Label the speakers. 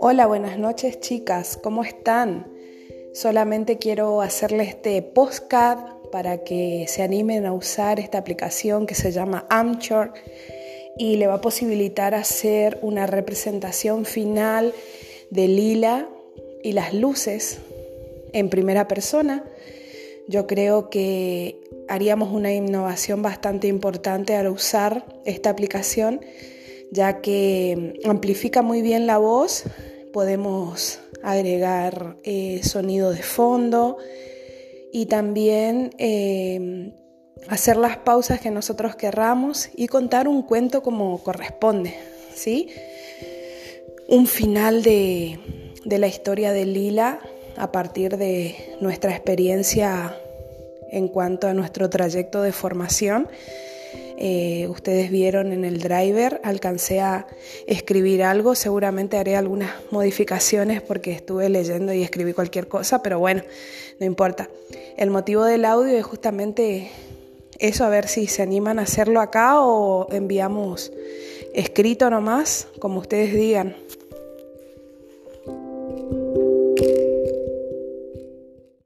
Speaker 1: Hola, buenas noches chicas, ¿cómo están? Solamente quiero hacerles este postcard para que se animen a usar esta aplicación que se llama Amchor y le va a posibilitar hacer una representación final de Lila y las luces en primera persona. Yo creo que haríamos una innovación bastante importante al usar esta aplicación, ya que amplifica muy bien la voz, podemos agregar eh, sonido de fondo y también eh, hacer las pausas que nosotros querramos y contar un cuento como corresponde, ¿sí? Un final de, de la historia de Lila a partir de nuestra experiencia en cuanto a nuestro trayecto de formación. Eh, ustedes vieron en el driver, alcancé a escribir algo, seguramente haré algunas modificaciones porque estuve leyendo y escribí cualquier cosa, pero bueno, no importa. El motivo del audio es justamente eso, a ver si se animan a hacerlo acá o enviamos escrito nomás, como ustedes digan.